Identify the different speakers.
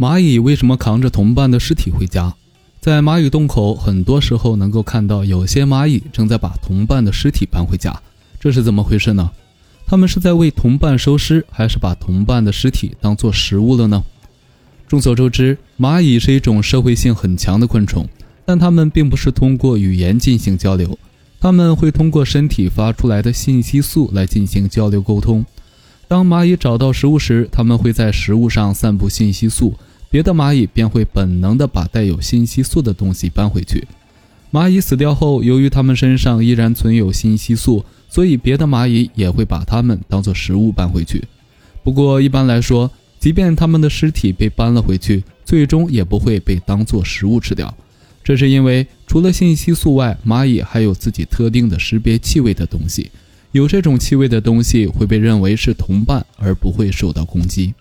Speaker 1: 蚂蚁为什么扛着同伴的尸体回家？在蚂蚁洞口，很多时候能够看到有些蚂蚁正在把同伴的尸体搬回家，这是怎么回事呢？他们是在为同伴收尸，还是把同伴的尸体当做食物了呢？众所周知，蚂蚁是一种社会性很强的昆虫，但它们并不是通过语言进行交流，它们会通过身体发出来的信息素来进行交流沟通。当蚂蚁找到食物时，它们会在食物上散布信息素。别的蚂蚁便会本能地把带有信息素的东西搬回去。蚂蚁死掉后，由于它们身上依然存有信息素，所以别的蚂蚁也会把它们当做食物搬回去。不过，一般来说，即便它们的尸体被搬了回去，最终也不会被当作食物吃掉。这是因为，除了信息素外，蚂蚁还有自己特定的识别气味的东西。有这种气味的东西会被认为是同伴，而不会受到攻击。